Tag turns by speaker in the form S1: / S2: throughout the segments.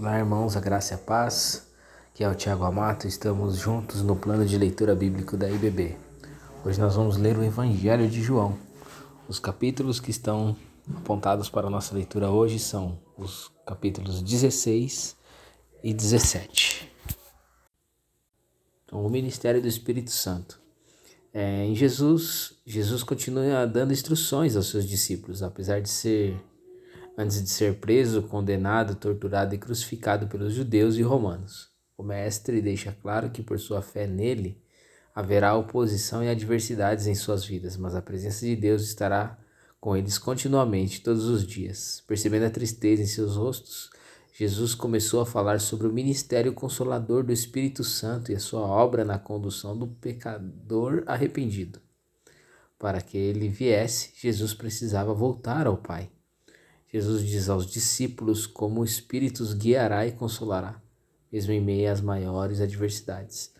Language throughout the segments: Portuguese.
S1: Olá, irmãos, a graça e a paz. Aqui é o Tiago Amato, estamos juntos no plano de leitura bíblico da IBB. Hoje nós vamos ler o Evangelho de João. Os capítulos que estão apontados para a nossa leitura hoje são os capítulos 16 e 17. Então, o ministério do Espírito Santo. É, em Jesus, Jesus continua dando instruções aos seus discípulos, apesar de ser antes de ser preso, condenado, torturado e crucificado pelos judeus e romanos. O Mestre deixa claro que por sua fé nele haverá oposição e adversidades em suas vidas, mas a presença de Deus estará com eles continuamente, todos os dias. Percebendo a tristeza em seus rostos, Jesus começou a falar sobre o ministério consolador do Espírito Santo e a sua obra na condução do pecador arrependido. Para que ele viesse, Jesus precisava voltar ao Pai. Jesus diz aos discípulos como o Espírito os guiará e consolará, mesmo em meio às maiores adversidades.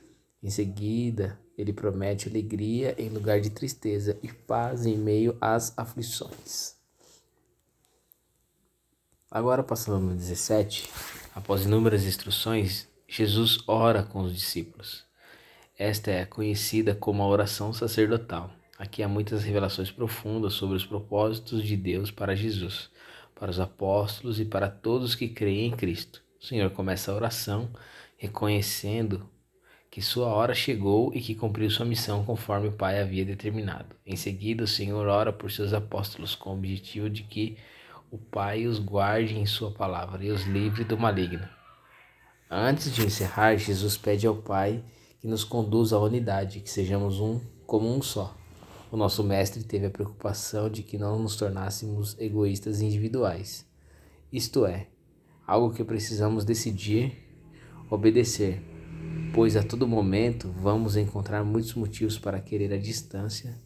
S1: Em seguida, ele promete alegria em lugar de tristeza e paz em meio às aflições. Agora, passando no 17, após inúmeras instruções, Jesus ora com os discípulos. Esta é conhecida como a oração sacerdotal. Aqui há muitas revelações profundas sobre os propósitos de Deus para Jesus para os apóstolos e para todos que creem em Cristo. O Senhor começa a oração reconhecendo que sua hora chegou e que cumpriu sua missão conforme o Pai havia determinado. Em seguida, o Senhor ora por seus apóstolos com o objetivo de que o Pai os guarde em sua palavra e os livre do maligno. Antes de encerrar, Jesus pede ao Pai que nos conduza à unidade, que sejamos um como um só. O nosso mestre teve a preocupação de que não nos tornássemos egoístas individuais. Isto é, algo que precisamos decidir obedecer, pois a todo momento vamos encontrar muitos motivos para querer a distância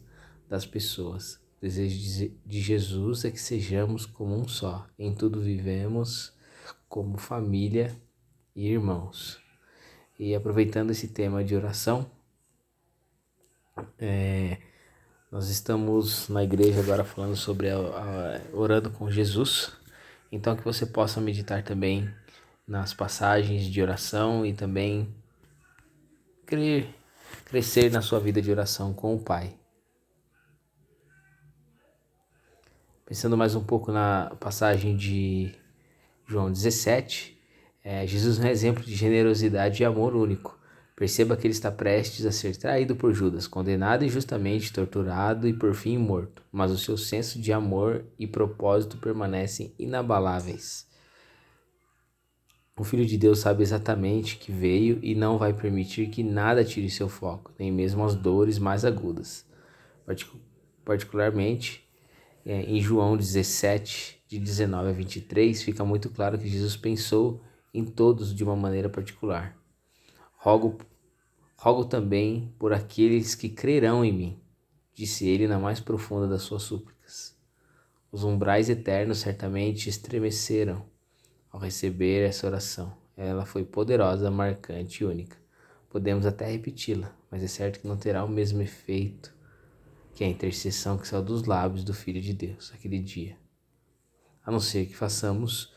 S1: das pessoas. O desejo de Jesus é que sejamos como um só, em tudo vivemos como família e irmãos. E aproveitando esse tema de oração, é, nós estamos na igreja agora falando sobre a, a, orando com Jesus. Então que você possa meditar também nas passagens de oração e também crer, crescer na sua vida de oração com o Pai. Pensando mais um pouco na passagem de João 17, é, Jesus é um exemplo de generosidade e amor único. Perceba que ele está prestes a ser traído por Judas, condenado injustamente, torturado e por fim morto, mas o seu senso de amor e propósito permanecem inabaláveis. O Filho de Deus sabe exatamente que veio e não vai permitir que nada tire seu foco, nem mesmo as dores mais agudas. Particularmente, é, em João 17, de 19 a 23, fica muito claro que Jesus pensou em todos de uma maneira particular. Rogo, rogo também por aqueles que crerão em mim, disse ele na mais profunda das suas súplicas. Os umbrais eternos certamente estremeceram ao receber essa oração. Ela foi poderosa, marcante e única. Podemos até repeti-la, mas é certo que não terá o mesmo efeito que a intercessão que saiu dos lábios do Filho de Deus aquele dia, a não ser que façamos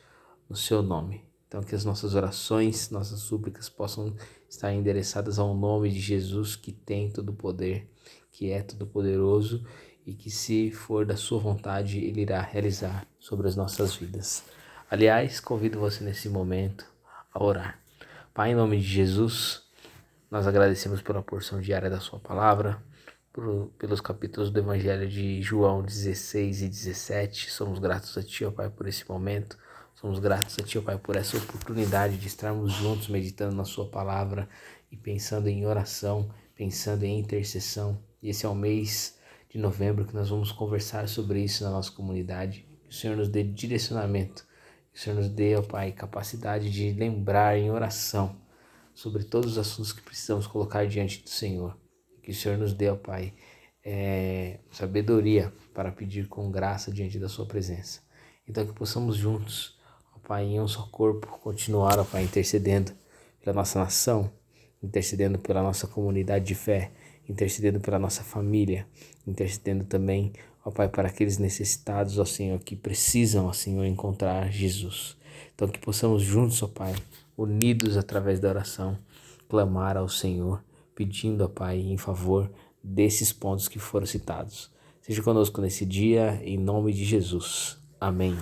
S1: no seu nome. Então, que as nossas orações, nossas súplicas possam estar endereçadas ao nome de Jesus, que tem todo o poder, que é todo poderoso e que, se for da Sua vontade, Ele irá realizar sobre as nossas vidas. Aliás, convido você nesse momento a orar. Pai, em nome de Jesus, nós agradecemos pela porção diária da Sua palavra, por, pelos capítulos do Evangelho de João 16 e 17. Somos gratos a Ti, ó Pai, por esse momento. Somos gratos a Ti, ó Pai, por essa oportunidade de estarmos juntos meditando na Sua palavra e pensando em oração, pensando em intercessão. E esse é o mês de novembro que nós vamos conversar sobre isso na nossa comunidade. Que o Senhor nos dê direcionamento, que o Senhor nos dê, ó Pai, capacidade de lembrar em oração sobre todos os assuntos que precisamos colocar diante do Senhor. Que o Senhor nos dê, ó Pai, é, sabedoria para pedir com graça diante da Sua presença. Então que possamos juntos Pai, em um só corpo, continuar, ó Pai, intercedendo pela nossa nação, intercedendo pela nossa comunidade de fé, intercedendo pela nossa família, intercedendo também, ó Pai, para aqueles necessitados, ó Senhor, que precisam, ó Senhor, encontrar Jesus. Então que possamos juntos, ó Pai, unidos através da oração, clamar ao Senhor, pedindo, ó Pai, em favor desses pontos que foram citados. Seja conosco nesse dia, em nome de Jesus. Amém.